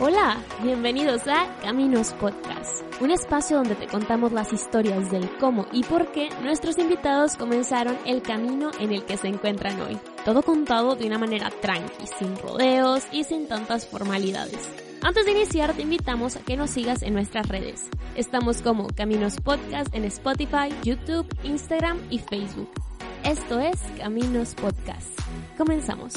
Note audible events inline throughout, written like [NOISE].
Hola, bienvenidos a Caminos Podcast, un espacio donde te contamos las historias del cómo y por qué nuestros invitados comenzaron el camino en el que se encuentran hoy. Todo contado de una manera tranqui, sin rodeos y sin tantas formalidades. Antes de iniciar, te invitamos a que nos sigas en nuestras redes. Estamos como Caminos Podcast en Spotify, YouTube, Instagram y Facebook. Esto es Caminos Podcast. Comenzamos.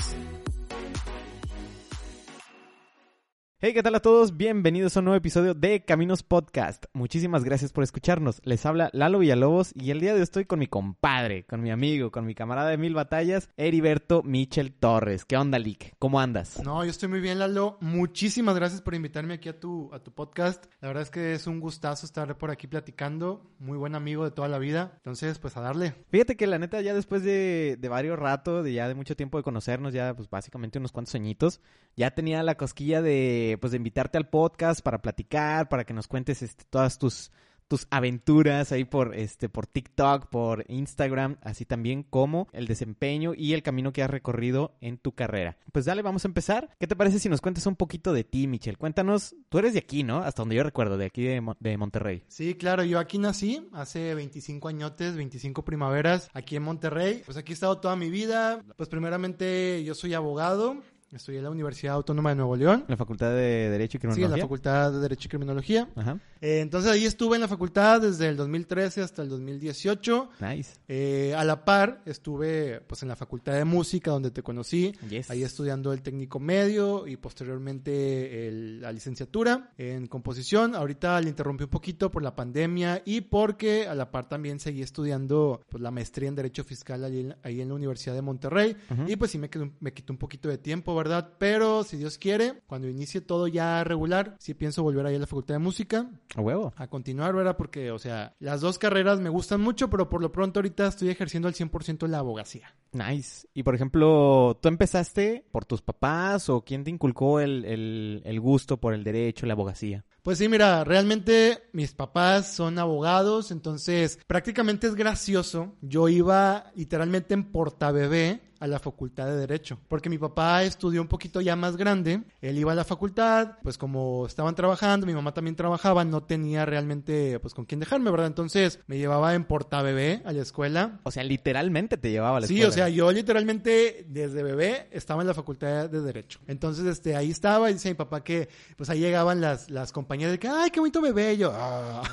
Hey, ¿qué tal a todos? Bienvenidos a un nuevo episodio de Caminos Podcast. Muchísimas gracias por escucharnos. Les habla Lalo Villalobos y el día de hoy estoy con mi compadre, con mi amigo, con mi camarada de mil batallas, Heriberto Michel Torres. ¿Qué onda, Lick? ¿Cómo andas? No, yo estoy muy bien, Lalo. Muchísimas gracias por invitarme aquí a tu, a tu podcast. La verdad es que es un gustazo estar por aquí platicando. Muy buen amigo de toda la vida. Entonces, pues a darle. Fíjate que la neta, ya después de, de varios ratos, de ya de mucho tiempo de conocernos, ya pues básicamente unos cuantos añitos, ya tenía la cosquilla de pues de invitarte al podcast para platicar, para que nos cuentes este, todas tus tus aventuras ahí por este por TikTok, por Instagram, así también como el desempeño y el camino que has recorrido en tu carrera. Pues dale, vamos a empezar. ¿Qué te parece si nos cuentas un poquito de ti, Michelle? Cuéntanos, tú eres de aquí, ¿no? Hasta donde yo recuerdo, de aquí de, de Monterrey. Sí, claro, yo aquí nací hace 25 añotes, 25 primaveras, aquí en Monterrey. Pues aquí he estado toda mi vida. Pues primeramente yo soy abogado, Estudié en la Universidad Autónoma de Nuevo León. En la Facultad de Derecho y Criminología. Sí, en la Facultad de Derecho y Criminología. Ajá. Eh, entonces ahí estuve en la facultad desde el 2013 hasta el 2018. Nice. Eh, a la par estuve pues en la Facultad de Música donde te conocí. Yes. Ahí estudiando el técnico medio y posteriormente el, la licenciatura en composición. Ahorita le interrumpí un poquito por la pandemia y porque a la par también seguí estudiando pues la maestría en Derecho Fiscal ahí en, ahí en la Universidad de Monterrey. Y pues sí me, quedó, me quitó un poquito de tiempo, ¿verdad? Pero si Dios quiere, cuando inicie todo ya regular, sí pienso volver ahí a la Facultad de Música. A huevo. A continuar, ¿verdad? Porque, o sea, las dos carreras me gustan mucho, pero por lo pronto ahorita estoy ejerciendo al 100% la abogacía. Nice. Y por ejemplo, ¿tú empezaste por tus papás o quién te inculcó el, el, el gusto por el derecho, la abogacía? Pues sí, mira, realmente mis papás son abogados, entonces prácticamente es gracioso. Yo iba literalmente en portabebé a la facultad de Derecho, porque mi papá estudió un poquito ya más grande, él iba a la facultad, pues como estaban trabajando, mi mamá también trabajaba, no tenía realmente pues con quién dejarme, ¿verdad? Entonces me llevaba en portabebé a la escuela. O sea, literalmente te llevaba a la sí, escuela. Sí, o sea, yo literalmente desde bebé estaba en la facultad de Derecho. Entonces, este, ahí estaba y dice mi papá que pues ahí llegaban las, las compañías de que, ay, qué bonito bebé, y yo, ah,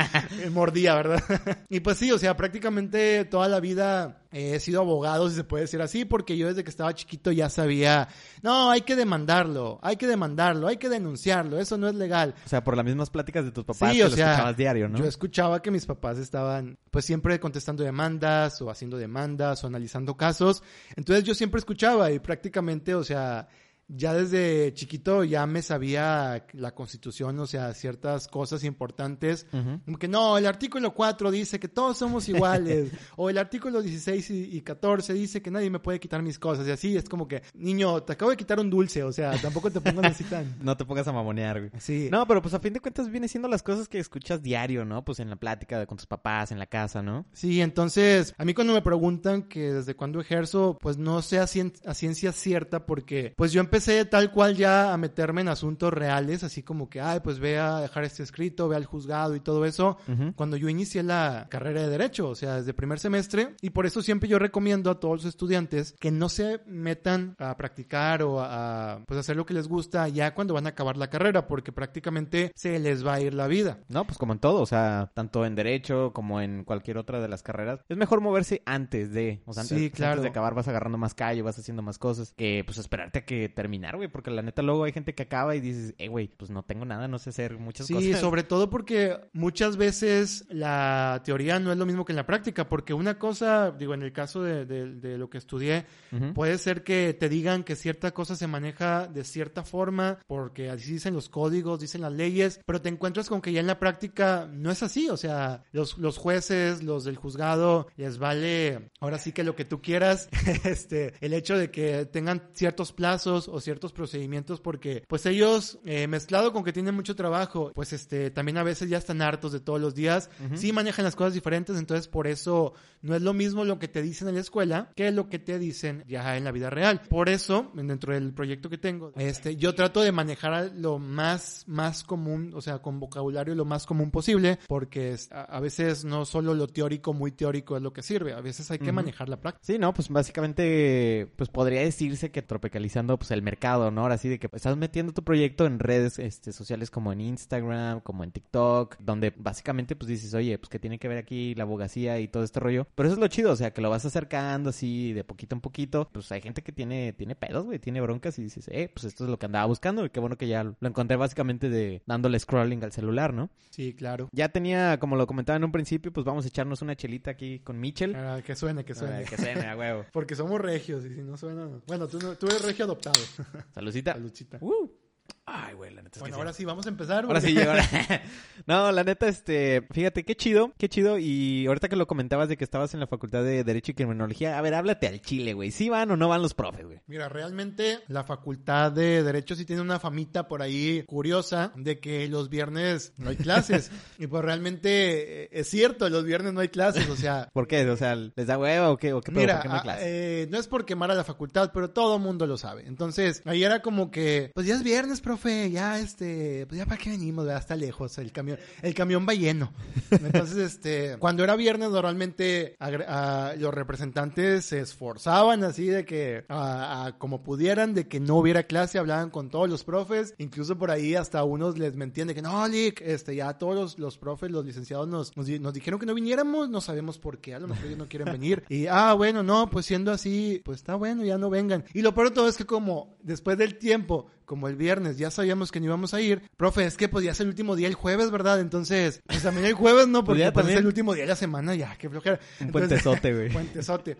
[LAUGHS] mordía, ¿verdad? [LAUGHS] y pues sí, o sea, prácticamente toda la vida he sido abogado, si se puede decir así, porque yo desde que estaba chiquito ya sabía, no, hay que demandarlo, hay que demandarlo, hay que denunciarlo, eso no es legal. O sea, por las mismas pláticas de tus papás sí, o lo sea, escuchabas diario, ¿no? Yo escuchaba que mis papás estaban, pues siempre contestando demandas o haciendo demandas o analizando casos, entonces yo siempre escuchaba y prácticamente, o sea, ya desde chiquito ya me sabía la constitución, o sea, ciertas cosas importantes. Uh -huh. Como que no, el artículo 4 dice que todos somos [LAUGHS] iguales. o el artículo 16 y, y, 14 dice que nadie me puede quitar mis cosas. Y así es como que, niño, te acabo de quitar un dulce, o sea, tampoco te pongas así tan. [LAUGHS] no te pongas a mamonear, güey. Sí. No, pero pues a fin de cuentas viene siendo las cosas que escuchas diario, ¿no? Pues en la plática con tus papás, en la casa, ¿no? Sí, entonces, a mí cuando me preguntan que desde cuándo ejerzo, pues no sé a, cien a ciencia cierta porque, pues yo empecé empecé tal cual ya a meterme en asuntos reales, así como que, ay, pues ve a dejar este escrito, ve al juzgado y todo eso, uh -huh. cuando yo inicié la carrera de Derecho, o sea, desde primer semestre, y por eso siempre yo recomiendo a todos los estudiantes que no se metan a practicar o a, a pues hacer lo que les gusta ya cuando van a acabar la carrera, porque prácticamente se les va a ir la vida. No, pues como en todo, o sea, tanto en Derecho como en cualquier otra de las carreras, es mejor moverse antes de, o sea, antes, sí, claro. antes de acabar vas agarrando más calle, vas haciendo más cosas, que pues esperarte a que terminar, güey, porque la neta luego hay gente que acaba y dices, eh, güey, pues no tengo nada, no sé hacer muchas sí, cosas. Sí, sobre todo porque muchas veces la teoría no es lo mismo que en la práctica, porque una cosa, digo, en el caso de, de, de lo que estudié, uh -huh. puede ser que te digan que cierta cosa se maneja de cierta forma, porque así dicen los códigos, dicen las leyes, pero te encuentras con que ya en la práctica no es así, o sea, los, los jueces, los del juzgado, les vale ahora sí que lo que tú quieras, [LAUGHS] este, el hecho de que tengan ciertos plazos o o ciertos procedimientos porque pues ellos eh, mezclado con que tienen mucho trabajo, pues este también a veces ya están hartos de todos los días, sí manejan las cosas diferentes, entonces por eso no es lo mismo lo que te dicen en la escuela que lo que te dicen ya en la vida real. Por eso, dentro del proyecto que tengo, este yo trato de manejar lo más más común, o sea, con vocabulario lo más común posible, porque a, a veces no solo lo teórico, muy teórico es lo que sirve, a veces hay que manejar la práctica. Sí, no, pues básicamente, pues podría decirse que tropicalizando pues el mercado, ¿no? Ahora sí de que estás metiendo tu proyecto en redes este, sociales como en Instagram, como en TikTok, donde básicamente pues dices, oye, pues que tiene que ver aquí la abogacía y todo este rollo. Pero eso es lo chido, o sea, que lo vas acercando así de poquito en poquito. Pues hay gente que tiene, tiene pedos, güey, tiene broncas y dices, eh, pues esto es lo que andaba buscando y qué bueno que ya lo encontré básicamente de dándole scrolling al celular, ¿no? Sí, claro. Ya tenía, como lo comentaba en un principio, pues vamos a echarnos una chelita aquí con Mitchell. Ah, que suene, que suene. Ah, que suene, a huevo. [LAUGHS] Porque somos regios y si no suena... no. Bueno, tú, no- tú eres regio adoptado. Saludcita. Saludcita. Uh. Es que Bueno, sí. ahora sí, vamos a empezar. Ahora sí llegó. [LAUGHS] [LAUGHS] no, la neta, este, fíjate, qué chido, qué chido. Y ahorita que lo comentabas de que estabas en la facultad de Derecho y Criminología, a ver, háblate al chile, güey. ¿Sí van o no van los profes, güey? Mira, realmente la facultad de Derecho sí tiene una famita por ahí curiosa de que los viernes no hay [LAUGHS] clases. y pues realmente eh, es cierto, los viernes no hay clases, o sea... ¿Por qué? O sea, ¿les da hueva o qué? ¿O qué pedo? Mira, ¿Por qué no hay a- clase? eh, no es por quemar a la facultad, pero todo mundo lo sabe. Entonces, ahí era como que, pues ya es viernes, profe, ya este, pues ya para qué venimos, ¿verdad? Hasta lejos, el camión, el camión va lleno. Entonces, este, cuando era viernes, normalmente los representantes se esforzaban así de que, como pudieran, de que no hubiera clase, hablaban con todos los profes, incluso por ahí hasta unos les mentían de que no, Lick, este, ya todos los, los profes, los licenciados nos, nos, nos dijeron que no viniéramos, no sabemos por qué, a lo mejor ellos no quieren venir. Y, ah, bueno, no, pues siendo así, pues está bueno, ya no vengan. Y lo peor de todo es que como después del tiempo, como el viernes ya sabíamos que no íbamos a ir, profe, es que pues ya es el último día el jueves, ¿verdad? Entonces, pues también el jueves, ¿no? Porque ya pues, es también. el último día de la semana, ya, qué flojera. Un puentezote, [LAUGHS] güey. Puentezote.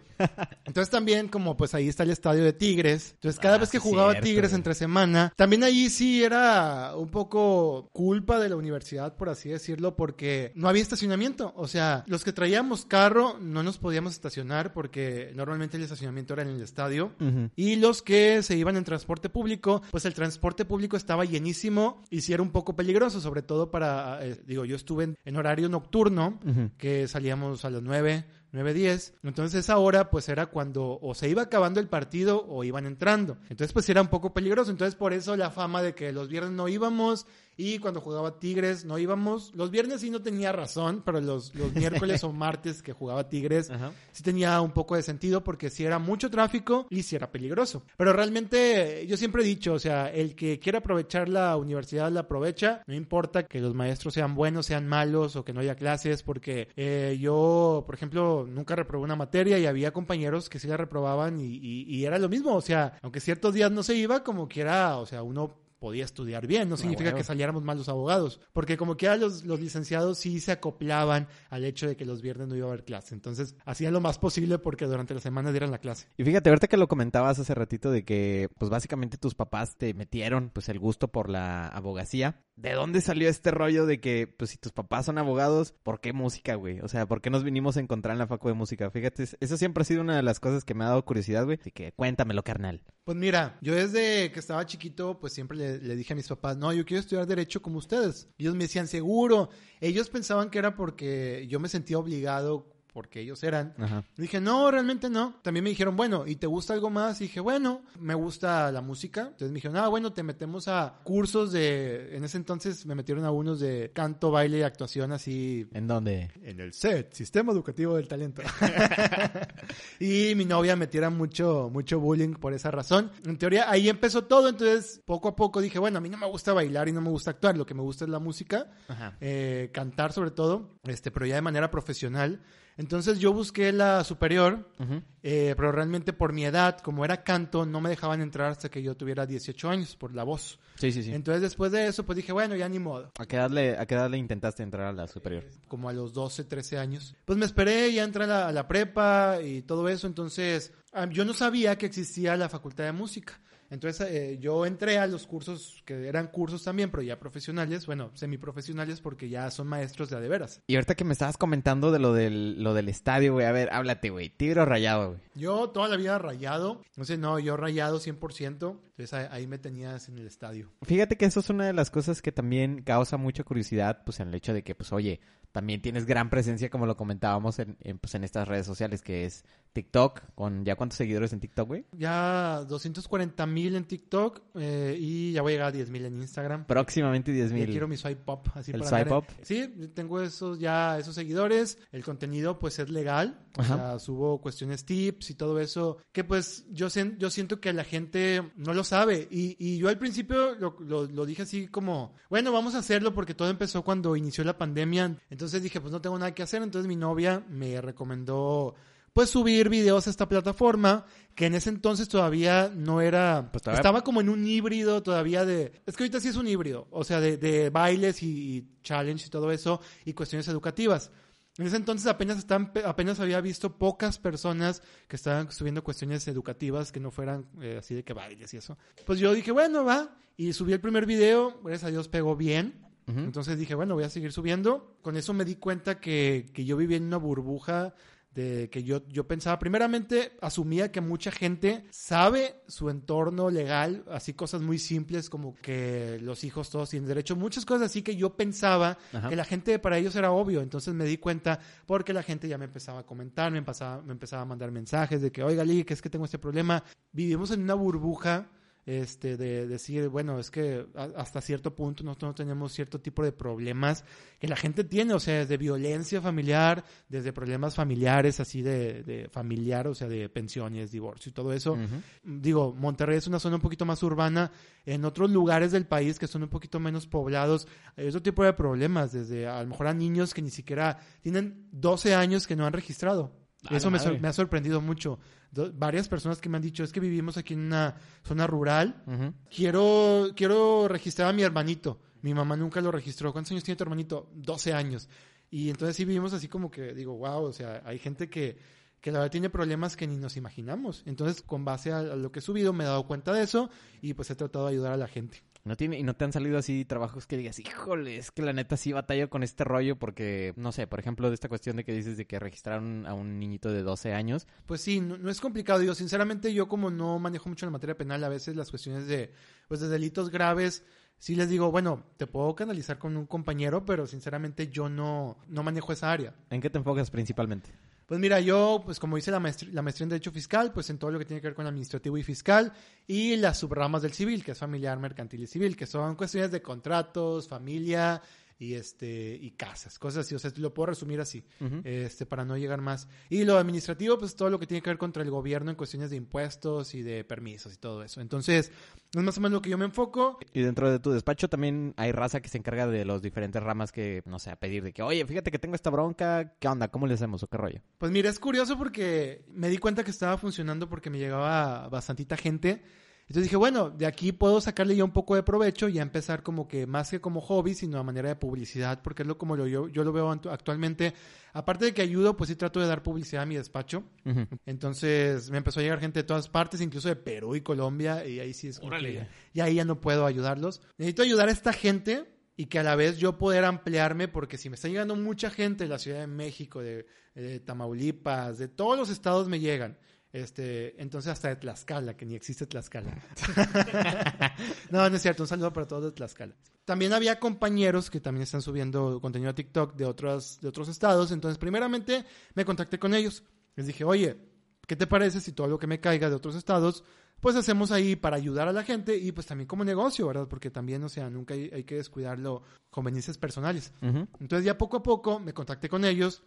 Entonces también, como pues ahí está el estadio de Tigres, entonces cada Ah, vez que jugaba cierto, Tigres güey. entre semana, también ahí sí era un poco culpa de la universidad, por así decirlo, porque no había estacionamiento. O sea, los que traíamos carro no nos podíamos estacionar porque normalmente el estacionamiento era en el estadio. Ujú. Y los que se iban en transporte público, pues el transporte público estaba llenísimo y sí era un poco peligroso, sobre todo para, eh, digo, yo estuve en, en horario nocturno, que salíamos a las 9, 9.10. Entonces esa hora pues era cuando o se iba acabando el partido o iban entrando. Entonces pues era un poco peligroso. Entonces por eso la fama de que los viernes no íbamos y cuando jugaba Tigres no íbamos. Los viernes sí no tenía razón, pero los, los miércoles [LAUGHS] o martes que jugaba Tigres Ajá. sí tenía un poco de sentido porque sí era mucho tráfico y sí era peligroso. Pero realmente yo siempre he dicho, o sea, el que quiera aprovechar la universidad la aprovecha, no importa que los maestros sean buenos, sean malos o que no haya clases, porque eh, yo, por ejemplo, nunca reprobé una materia y había compañeros que sí la reprobaban y, y- y era lo mismo, o sea, aunque ciertos días no se iba, como quiera, o sea, uno podía estudiar bien, no significa huevo. que saliéramos mal los abogados, porque como quiera los, los licenciados sí se acoplaban al hecho de que los viernes no iba a haber clase, entonces hacían lo más posible porque durante la semana dieran la clase. Y fíjate, ahorita que lo comentabas hace ratito de que, pues básicamente tus papás te metieron, pues el gusto por la abogacía. ¿De dónde salió este rollo de que, pues si tus papás son abogados, ¿por qué música, güey? O sea, ¿por qué nos vinimos a encontrar en la facu de música? Fíjate, es- eso siempre ha sido una de las cosas que me ha dado curiosidad, güey. Así que cuéntamelo, carnal. Pues mira, yo desde que estaba chiquito, pues siempre le, le dije a mis papás, no, yo quiero estudiar derecho como ustedes. Ellos me decían, seguro. Ellos pensaban que era porque yo me sentía obligado porque ellos eran. Ajá. Dije, no, realmente no. También me dijeron, bueno, ¿y te gusta algo más? Y dije, bueno, me gusta la música. Entonces me dijeron, ah, bueno, te metemos a cursos de... En ese entonces me metieron a unos de canto, baile y actuación así ¿En dónde? en el SET, Sistema Educativo del Talento. [LAUGHS] [LAUGHS] y mi novia me tira mucho, mucho bullying por esa razón. En teoría, ahí empezó todo, entonces poco a poco dije, bueno, a mí no me gusta bailar y no me gusta actuar, lo que me gusta es la música, eh, cantar sobre todo, este, pero ya de manera profesional. Entonces yo busqué la superior, eh, pero realmente por mi edad, como era canto, no me dejaban entrar hasta que yo tuviera 18 años por la voz. Sí, sí, sí. Entonces después de eso, pues dije, bueno, ya ni modo. ¿A qué, edad le, ¿A qué edad le intentaste entrar a la superior? como a los 12, 13 años. Pues me esperé, ya entré a la, a la prepa y todo eso, entonces ah, yo no sabía que existía la facultad de música. Entonces eh, yo entré a los cursos que eran cursos también, pero ya profesionales, bueno, semiprofesionales porque ya son maestros de a de veras. Y ahorita que me estabas comentando de lo del, lo del estadio, güey, a ver, háblate, güey. Tigre o rayado, güey. Yo toda la vida rayado, no sé, no, yo rayado 100%, entonces ahí, ahí me tenías en el estadio. Fíjate que eso es una de las cosas que también causa mucha curiosidad, pues en el hecho de que, pues, oye, también tienes gran presencia, como lo comentábamos en, en, pues, en estas redes sociales, que es TikTok, con ya cuántos seguidores en TikTok, güey. Ya 240 mil en TikTok eh, y ya voy a llegar a 10 mil en Instagram. Próximamente 10 Ya mil. quiero mi swipe up, así ¿El para swipe andar- up? Sí, tengo esos ya esos seguidores. El contenido pues es legal. O sea, subo cuestiones tips y todo eso. Que pues yo, yo siento que la gente no lo sabe. Y, y yo al principio lo, lo- lo dije así como, bueno, vamos a hacerlo porque todo empezó cuando inició la pandemia. Entonces dije, pues no tengo nada que hacer. Entonces mi novia me recomendó pues subir videos a esta plataforma que en ese entonces todavía no era Pues todavía- estaba como en un híbrido todavía de es que ahorita sí es un híbrido o sea de, de bailes y, y challenge y todo eso y cuestiones educativas. En ese entonces apenas están apenas había visto pocas personas que estaban subiendo cuestiones educativas que no fueran eh, así de que bailes y eso. Pues yo dije bueno va y subí el primer video gracias a Dios pegó bien Entonces dije, bueno, voy a seguir subiendo. Con eso me di cuenta que, que yo vivía en una burbuja de que yo, yo pensaba, primeramente, asumía que mucha gente sabe su entorno legal, así cosas muy simples como que los hijos todos tienen derecho, muchas cosas así que yo pensaba Ajá. que la gente para ellos era obvio. Entonces me di cuenta porque la gente ya me empezaba a comentar, me empezaba, me empezaba a mandar mensajes de que, oiga, Lee, que es que tengo este problema. Vivimos en una burbuja este, de decir, bueno, es que hasta cierto punto nosotros no tenemos cierto tipo de problemas que la gente tiene, o sea, desde violencia familiar, desde problemas familiares, así de, de familiar, o sea, de pensiones, divorcio y todo eso. Digo, Monterrey es una zona un poquito más urbana. En otros lugares del país que son un poquito menos poblados, hay otro tipo de problemas, desde a lo mejor a niños que ni siquiera tienen 12 años que no han registrado. Eso me, me ha sorprendido mucho. Do- varias personas que me han dicho, es que vivimos aquí en una zona rural, quiero, quiero registrar a mi hermanito. Mi mamá nunca lo registró. ¿Cuántos años tiene tu hermanito? 12 años. Y entonces sí vivimos así como que digo, wow, o sea, hay gente que, que la verdad tiene problemas que ni nos imaginamos. Entonces, con base a, a lo que he subido, me he dado cuenta de eso y pues he tratado de ayudar a la gente. No tiene, y no te han salido así trabajos que digas, híjole, es que la neta sí batallo con este rollo porque, no sé, por ejemplo, de esta cuestión de que dices de que registraron a un niñito de 12 años. Pues sí, no, no es complicado. Digo, sinceramente, yo como no manejo mucho la materia penal, a veces las cuestiones de, pues, de delitos graves, sí les digo, bueno, te puedo canalizar con un compañero, pero sinceramente yo no, no manejo esa área. ¿En qué te enfocas principalmente? Pues mira, yo, pues como hice la maestría, la maestría en Derecho Fiscal, pues en todo lo que tiene que ver con administrativo y fiscal, y las subramas del civil, que es familiar, mercantil y civil, que son cuestiones de contratos, familia y este y casas, cosas así, o sea, lo puedo resumir así, este para no llegar más. Y lo administrativo, pues todo lo que tiene que ver contra el gobierno en cuestiones de impuestos y de permisos y todo eso. Entonces, es más o menos lo que yo me enfoco. Y dentro de tu despacho también hay raza que se encarga de los diferentes ramas que, no sé, a pedir de que, oye, fíjate que tengo esta bronca, ¿qué onda? ¿Cómo le hacemos o qué rollo? Pues mira, es curioso porque me di cuenta que estaba funcionando porque me llegaba bastantita gente. Entonces dije, bueno, de aquí puedo sacarle ya un poco de provecho y ya empezar como que más que como hobby, sino a manera de publicidad, porque es lo como lo, yo, yo lo veo actualmente. Aparte de que ayudo, pues sí trato de dar publicidad a mi despacho. Entonces me empezó a llegar gente de todas partes, incluso de Perú y Colombia, y ahí sí es como Órale. que ya- y ahí ya no puedo ayudarlos. Necesito ayudar a esta gente y que a la vez yo poder ampliarme, porque si me está llegando mucha gente de la Ciudad de México, de, de Tamaulipas, de todos los estados me llegan. Este, entonces hasta de Tlaxcala, que ni existe Tlaxcala. [LAUGHS] no, no es cierto, un saludo para todos de Tlaxcala. También había compañeros que también están subiendo contenido a TikTok de otros, de otros estados, entonces primeramente me contacté con ellos. Les dije, oye, ¿qué te parece si todo lo que me caiga de otros estados, pues hacemos ahí para ayudar a la gente y pues también como negocio, ¿verdad? Porque también, o sea, nunca hay, hay que descuidarlo conveniencias personales. Ujú. Entonces ya poco a poco me contacté con ellos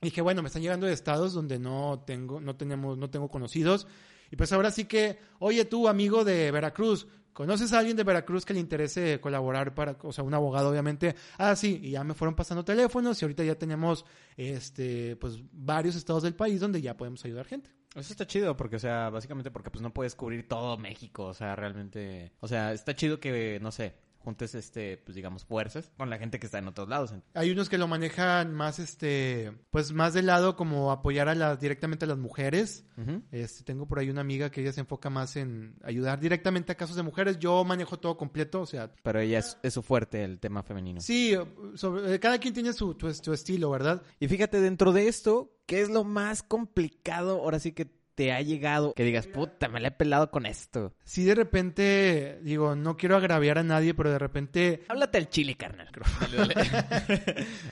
dije, bueno, me están llegando de estados donde no tengo, no tenemos, no tengo conocidos. Y pues ahora sí que, oye tú, amigo de Veracruz, ¿conoces a alguien de Veracruz que le interese colaborar para, o sea, un abogado obviamente? Ah, sí, y ya me fueron pasando teléfonos y ahorita ya tenemos, este, pues varios estados del país donde ya podemos ayudar gente. Eso está chido porque, o sea, básicamente porque pues no puedes cubrir todo México, o sea, realmente, o sea, está chido que, no sé, juntes, este, pues digamos, fuerzas con la gente que está en otros lados. Hay unos que lo manejan más, este, pues más del lado como apoyar a las, directamente a las mujeres. Este, tengo por ahí una amiga que ella se enfoca más en ayudar directamente a casos de mujeres. Yo manejo todo completo, o sea, Pero ella es, es su fuerte, el tema femenino. sí, sobre- eh, cada quien tiene su, tu- su estilo, ¿verdad? Y fíjate, dentro de esto, ¿qué es lo más complicado ahora sí que te ha llegado? Que digas, puta, me la he pelado con esto. Si de repente, digo, no quiero agraviar a nadie, pero de repente Háblate al chile, carnal. [LAUGHS] Dale, dale.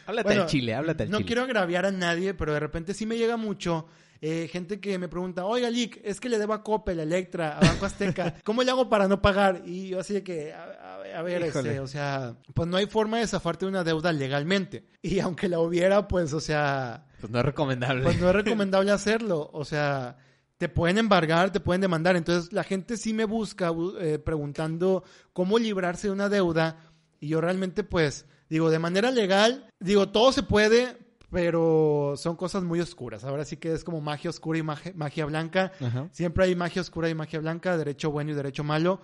háblate Bueno, al chile, háblate al no chile. quiero agraviar a nadie, pero de repente sí me llega mucho eh, gente que me pregunta, oiga, Lick, es que le debo a Coppel, a Electra, a Banco Azteca, [LAUGHS] ¿cómo le hago para no pagar? Y yo así de que, a, a- a ver, este, o sea, pues no hay forma de zafarte de una deuda legalmente. Y aunque la hubiera, pues, o sea, Pues no es recomendable. pues no es [LAUGHS] recomendable hacerlo. O sea, te pueden embargar, te pueden demandar. Entonces la gente sí me busca bu- eh, preguntando cómo librarse de una deuda. Y yo realmente, pues, digo, de manera legal, digo, todo se puede, pero son cosas muy oscuras. Ahora sí que es como magia oscura y magia, magia blanca. Ajá. Siempre hay magia oscura y magia blanca, derecho bueno y derecho malo.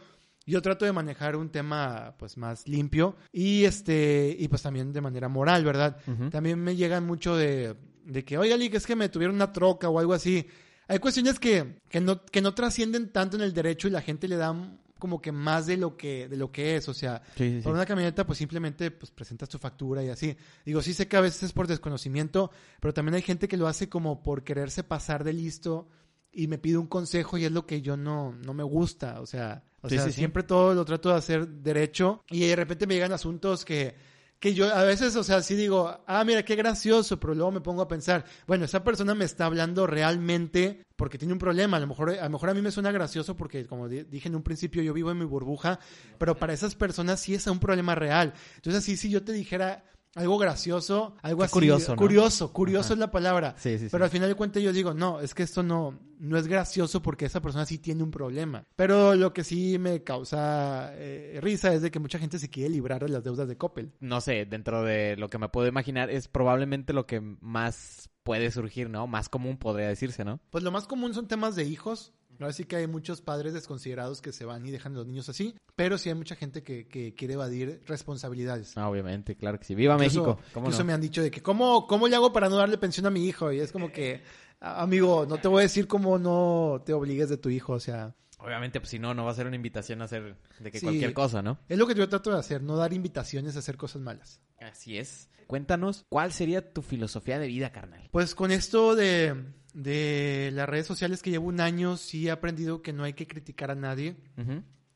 Yo trato de manejar un tema pues más limpio y este y pues también de manera moral, ¿verdad? También me llegan mucho de, de que, oiga, Lick, es que me tuvieron una troca o algo así. Hay cuestiones que, que no, que no trascienden tanto en el derecho y la gente le da como que más de lo que, de lo que es. O sea, Sí, sí, sí. por una camioneta, pues simplemente pues, presentas tu factura y así. Digo, sí sé que a veces es por desconocimiento, pero también hay gente que lo hace como por quererse pasar de listo y me pide un consejo y es lo que yo no, no me gusta. O sea, o sea siempre todo lo trato de hacer derecho y de repente me llegan asuntos que, que yo a veces, o sea, sí digo, ah, mira, qué gracioso, pero luego me pongo a pensar, bueno, esa persona me está hablando realmente porque tiene un problema. A lo mejor a, lo mejor a mí me suena gracioso porque, como di- dije en un principio, yo vivo en mi burbuja, pero para esas personas sí es un problema real. Entonces, así, si yo te dijera algo gracioso, algo Qué así. curioso, ¿no? Curioso, curioso Ajá. es la palabra. Sí, sí, sí. Pero al final de cuentas yo digo, no, es que esto no, no es gracioso porque esa persona sí tiene un problema. Pero lo que sí me causa eh, risa es de que mucha gente se quiere librar de las deudas de Coppel. no sé, dentro de lo que me puedo imaginar, es probablemente lo que más puede surgir, ¿no? Más común podría decirse, ¿no? Pues lo más común son temas de hijos. Ahora sí que hay muchos padres desconsiderados que se van y dejan a los niños así, pero sí hay mucha gente que, que quiere evadir responsabilidades. Ah, obviamente, claro que sí. ¡Viva Incluso- México! ¿Cómo Incluso no? me han dicho de que, ¿cómo, ¿cómo le hago para no darle pensión a mi hijo? Y es como que, "A- amigo, no te voy a decir cómo no te obligues de tu hijo, o sea, Obviamente, pues si no, no va a ser una invitación a hacer de que Sí. cualquier cosa, ¿no? es lo que yo trato de hacer, no dar invitaciones a hacer cosas malas. Así es. Cuéntanos, ¿cuál sería tu filosofía de vida, carnal? Pues con esto de, de las redes sociales que llevo un año, sí he aprendido que no hay que criticar a nadie.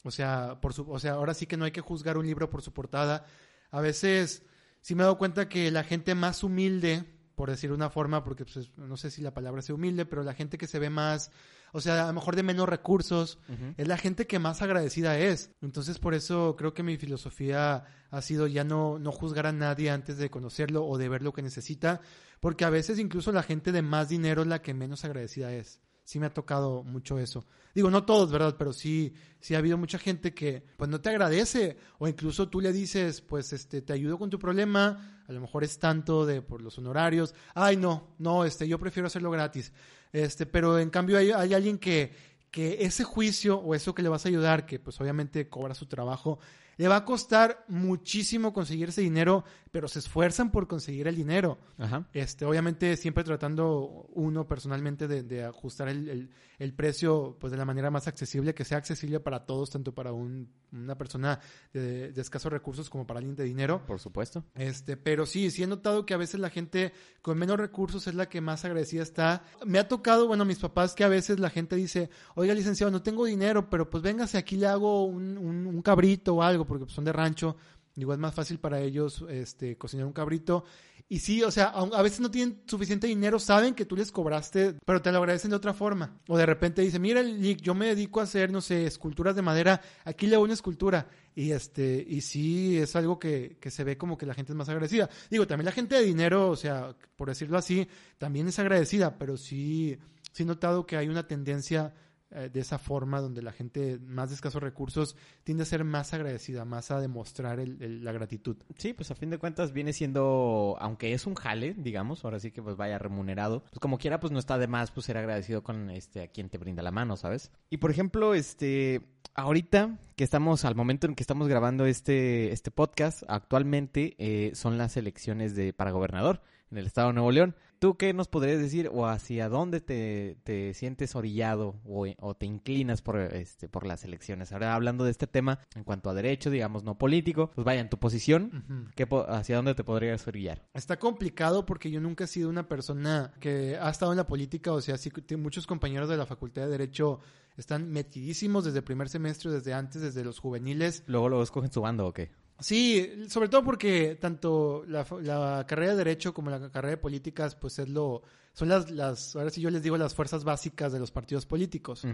O sea, por su, o sea, ahora sí que no hay que juzgar un libro por su portada. A veces sí me he dado cuenta que la gente más humilde, por decir una forma, porque pues, no sé si la palabra sea humilde, pero la gente que se ve más, o sea, a lo mejor de menos recursos, es la gente que más agradecida es. Entonces, por eso creo que mi filosofía ha sido ya no, no juzgar a nadie antes de conocerlo o de ver lo que necesita, porque a veces incluso la gente de más dinero es la que menos agradecida es. Sí me ha tocado mucho eso. Digo, no todos, ¿verdad? Pero sí, sí ha habido mucha gente que pues no te agradece o incluso tú le dices, pues este te ayudo con tu problema, a lo mejor es tanto de por los honorarios. Ay, no, no, este yo prefiero hacerlo gratis. Este, pero en cambio hay, alguien que que ese juicio o eso que le vas a ayudar, que pues obviamente cobra su trabajo, le va a costar muchísimo conseguir ese dinero, pero se esfuerzan por conseguir el dinero. Ajá. Este, obviamente siempre tratando uno personalmente de, de ajustar el, el- el precio pues de la manera más accesible, que sea accesible para todos, tanto para un- una persona de, de escasos recursos como para alguien de dinero. Por supuesto. Este, pero sí, sí he notado que a veces la gente con menos recursos es la que más agradecida está. Me ha tocado, bueno, mis papás que a veces la gente dice, oiga, licenciado, no tengo dinero, pero pues véngase, aquí le hago un, un- un cabrito o algo, porque pues, son de rancho. Digo, es más fácil para ellos este, cocinar un cabrito. Y sí, o sea, a veces no tienen suficiente dinero, saben que tú les cobraste, pero te lo agradecen de otra forma. O de repente dicen, mira, Lick, yo me dedico a hacer, no sé, esculturas de madera, aquí le hago una escultura. Y este, y sí, es algo que, que se ve como que la gente es más agradecida. Digo, también la gente de dinero, o sea, por decirlo así, también es agradecida, pero sí, sí he notado que hay una tendencia eh, de esa forma donde la gente más de escasos recursos tiende a ser más agradecida, más a demostrar el- el- la gratitud. Sí, pues a fin de cuentas viene siendo, aunque es un jale, digamos, ahora sí que pues vaya remunerado, pues como quiera pues no está de más pues ser agradecido con este a quien te brinda la mano, ¿sabes? Y por ejemplo, este ahorita que estamos al momento en que estamos grabando este este podcast, actualmente eh, son las elecciones de para gobernador en el estado de Nuevo León. ¿Tú qué nos podrías decir o hacia dónde te, te sientes orillado o, o te inclinas por, este, por las elecciones? Ahora hablando de este tema en cuanto a derecho, digamos, no político, pues vaya, en tu posición. ¿qué ¿hacia dónde te podrías orillar? Está complicado porque yo nunca he sido una persona que ha estado en la política, o sea, sí, muchos compañeros de la Facultad de Derecho están metidísimos desde el primer semestre, desde antes, desde los juveniles. ¿Luego luego escogen su bando o qué? Sí, sobre todo porque tanto la, carrera de Derecho como la carrera de Políticas, pues es lo, son las, las, ahora sí yo les digo las fuerzas básicas de los partidos políticos.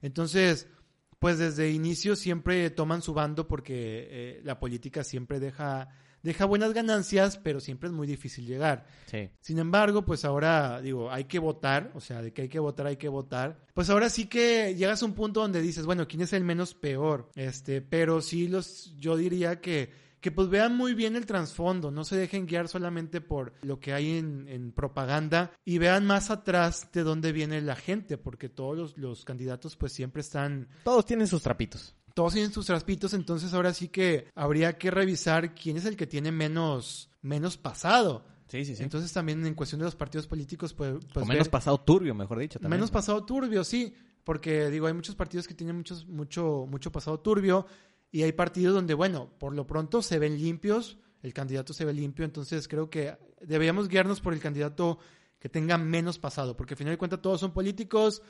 Entonces, pues desde inicio siempre toman su bando porque eh, la política siempre deja, deja buenas ganancias, pero siempre es muy difícil llegar. Sí. Sin embargo, pues ahora digo, hay que votar, o sea, de que hay que votar, hay que votar. Pues ahora sí que llegas a un punto donde dices, bueno, ¿quién es el menos peor? Este, pero sí los, yo diría que, que pues vean muy bien el trasfondo, no se dejen guiar solamente por lo que hay en, en propaganda y vean más atrás de dónde viene la gente, porque todos los, los candidatos pues siempre están Todos tienen sus trapitos. Todos tienen sus traspitos, entonces ahora sí que habría que revisar quién es el que tiene menos, menos pasado. Sí, sí, sí. Entonces también en cuestión de los partidos políticos, pues, pues o menos ver- pasado turbio, mejor dicho. También. menos pasado turbio, sí, porque digo, hay muchos partidos que tienen muchos, mucho, mucho pasado turbio y hay partidos donde, bueno, por lo pronto se ven limpios, el candidato se ve limpio, entonces creo que deberíamos guiarnos por el candidato que tenga menos pasado, porque al final de cuentas todos son políticos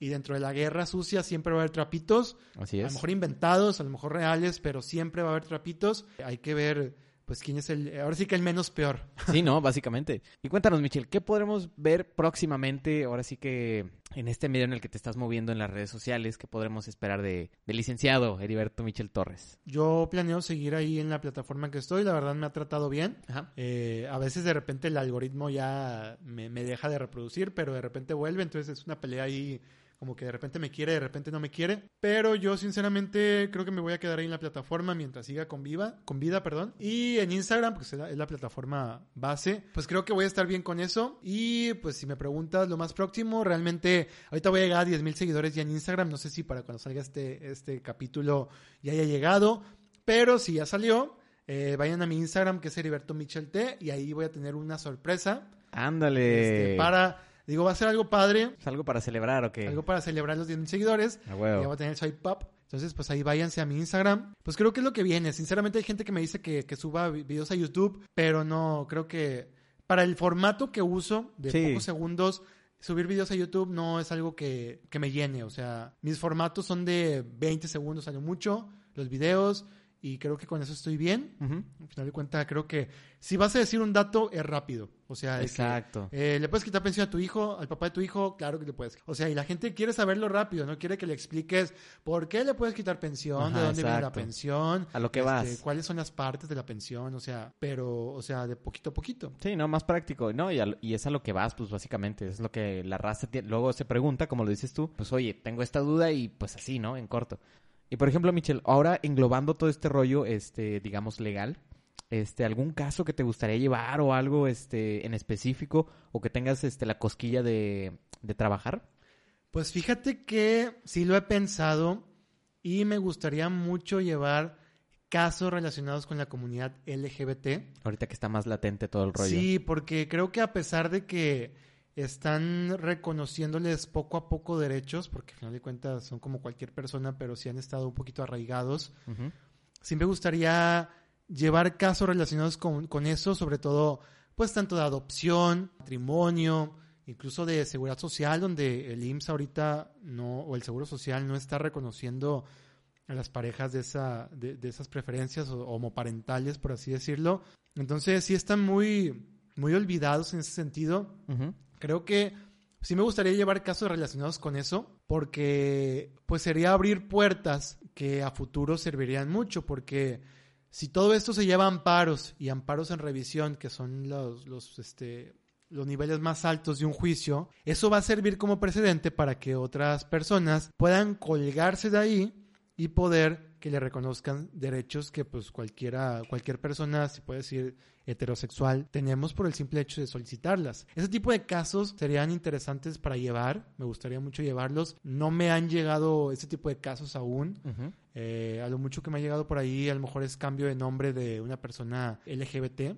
y dentro de la guerra sucia siempre va a haber trapitos, Así a es. lo mejor inventados, a lo mejor reales, pero siempre va a haber trapitos. Hay que ver, pues, quién es el, ahora sí que el menos peor. Sí, no, [LAUGHS] básicamente. Y cuéntanos, Michelle, ¿qué podremos ver próximamente, ahora sí que en este medio en el que te estás moviendo en las redes sociales, qué podremos esperar de, del licenciado Heriberto Michel Torres? Yo planeo seguir ahí en la plataforma que estoy, la verdad me ha tratado bien. Ajá. Eh, a veces de repente el algoritmo ya me, me deja de reproducir, pero de repente vuelve, entonces es una pelea ahí como que de repente me quiere, de repente no me quiere. Pero yo sinceramente creo que me voy a quedar ahí en la plataforma mientras siga con viva, con vida, perdón. Y en Instagram, porque es la, plataforma base, pues creo que voy a estar bien con eso. Y pues si me preguntas lo más próximo, realmente ahorita voy a llegar a 10 mil seguidores ya en Instagram. No sé si para cuando salga este, este capítulo ya haya llegado. Pero si ya salió, eh, vayan a mi Instagram que es Heriberto Michel T y ahí voy a tener una sorpresa Ándale. este, para, digo, va a ser algo padre, ¿Es algo para celebrar o qué? algo para celebrar los 10 mil seguidores. A Ya huevo. voy a tener el swipe up. Entonces, pues ahí váyanse a mi Instagram. Pues creo que es lo que viene. Sinceramente hay gente que me dice que, que suba vi- videos a YouTube, pero no, creo que para el formato que uso de Sí. pocos segundos, subir videos a YouTube no es algo que, que me llene. O sea, mis formatos son de 20 segundos a lo mucho, los videos, y creo que con eso estoy bien. Al final de cuentas, creo que si vas a decir un dato, es rápido. O sea, que, Exacto. eh, ¿Le puedes quitar pensión a tu hijo, al papá de tu hijo? Claro que le puedes. O sea, y la gente quiere saberlo rápido, no quiere que le expliques por qué le puedes quitar pensión, Ajá, de dónde viene la pensión, A lo que este, vas. cuáles son las partes de la pensión, o sea, pero, o sea, de poquito a poquito. Sí, no, más práctico. No, y, al- y es a lo que vas, pues básicamente. Es lo que la raza tie- luego se pregunta, como lo dices tú. Pues oye, tengo esta duda y pues así, ¿no? En corto. Y por ejemplo, Michelle, ahora englobando todo este rollo, este, digamos, legal, este, algún caso que te gustaría llevar o algo, este, en específico, o que tengas, este, la cosquilla de, de trabajar. Pues fíjate que sí lo he pensado y me gustaría mucho llevar casos relacionados con la comunidad LGBT. Ahorita que está más latente todo el rollo. Sí, porque creo que a pesar de que están reconociéndoles poco a poco derechos, porque al final de cuentas son como cualquier persona, pero sí han estado un poquito arraigados, Ujú. sí me gustaría llevar casos relacionados con, con eso, sobre todo, pues tanto de adopción, matrimonio, incluso de seguridad social, donde el IMSS ahorita no, o el Seguro Social no está reconociendo a las parejas de, esa, de, de esas preferencias o homoparentales, por así decirlo. Entonces sí están muy, muy olvidados en ese sentido. Creo que sí me gustaría llevar casos relacionados con eso, porque pues sería abrir puertas que a futuro servirían mucho, porque si todo esto se lleva a amparos y amparos en revisión, que son los, los este, los niveles más altos de un juicio, eso va a servir como precedente para que otras personas puedan colgarse de ahí y poder que le reconozcan derechos que pues cualquiera, cualquier persona, se puede decir heterosexual, tenemos por el simple hecho de solicitarlas. Ese tipo de casos serían interesantes para llevar, me gustaría mucho llevarlos. No me han llegado ese tipo de casos aún. Eh, a lo mucho que me ha llegado por ahí, a lo mejor es cambio de nombre de una persona LGBT.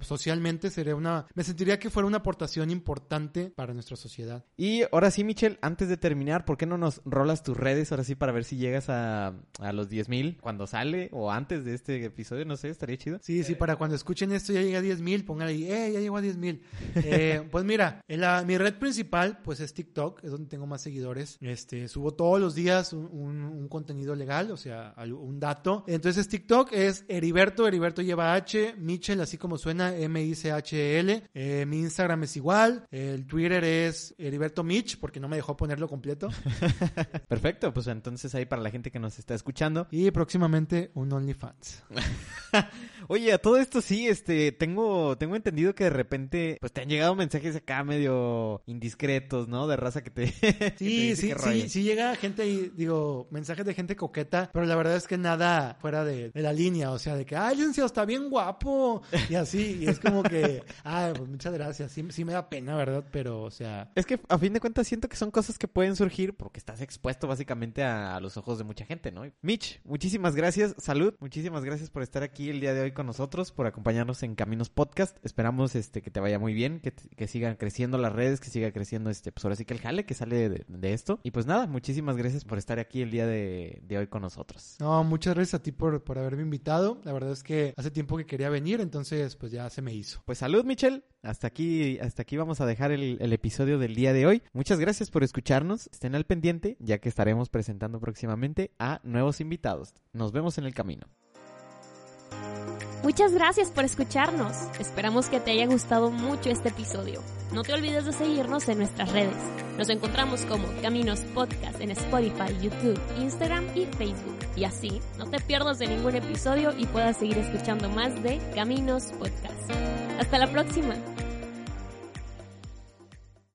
Socialmente sería una, me sentiría que fuera una aportación importante para nuestra sociedad. Y ahora sí, Michelle, antes de terminar, ¿por qué no nos rolas tus redes ahora sí para ver si llegas a, a los 10.000 cuando sale o antes de este episodio? No sé, estaría chido. Sí, sí, para cuando escuchen esto ya llega a 10.000, pongan ahí, eh, ya llegó a 10.000. [LAUGHS] Eh, pues mira, en la, mi red principal pues es TikTok, es donde tengo más seguidores. Este, subo todos los días un, un, un contenido legal, o sea, un dato. Entonces TikTok es Heriberto, Heriberto lleva H, Michel, así como suena, M-I-C-H-L. Eh, mi Instagram es igual, el Twitter es Heriberto Mitch, porque no me dejó ponerlo completo. [LAUGHS] Perfecto, pues entonces ahí para la gente que nos está escuchando. Y próximamente un OnlyFans. [LAUGHS] Oye, a todo esto sí, este, tengo, tengo entendido que de repente, pues te han llegado mensajes acá medio indiscretos, ¿no? De raza que te... [LAUGHS] Sí, sí, sí, sí llega gente ahí, digo, mensajes de gente coqueta, pero la verdad es que nada fuera de, la línea, o sea, de que, ay, licenciado, está bien guapo, y así, y es como que, [LAUGHS] ay, pues muchas gracias, sí, me da pena, ¿verdad? Pero, o sea... Es que a fin de cuentas siento que son cosas que pueden surgir porque estás expuesto básicamente a, los ojos de mucha gente, ¿no? Mitch, muchísimas gracias, salud, muchísimas gracias por estar aquí el día de hoy con nosotros, por acompañarnos en Caminos Podcast. Esperamos este que te vaya muy bien, que, sigan creciendo las redes, que siga creciendo este, pues ahora sí que el jale que sale de, esto. Y pues nada, muchísimas gracias por estar aquí el día de, de hoy con nosotros. No, muchas gracias a ti por, por haberme invitado. La verdad es que hace tiempo que quería venir, entonces pues ya se me hizo. Pues salud, Michelle. Hasta aquí, hasta aquí vamos a dejar el, el episodio del día de hoy. Muchas gracias por escucharnos. Estén al pendiente, ya que estaremos presentando próximamente a nuevos invitados. Nos vemos en el camino. Muchas gracias por escucharnos. Esperamos que te haya gustado mucho este episodio. No te olvides de seguirnos en nuestras redes. Nos encontramos como Caminos Podcast en Spotify, YouTube, Instagram y Facebook. Y así no te pierdas de ningún episodio y puedas seguir escuchando más de Caminos Podcast. Hasta la próxima.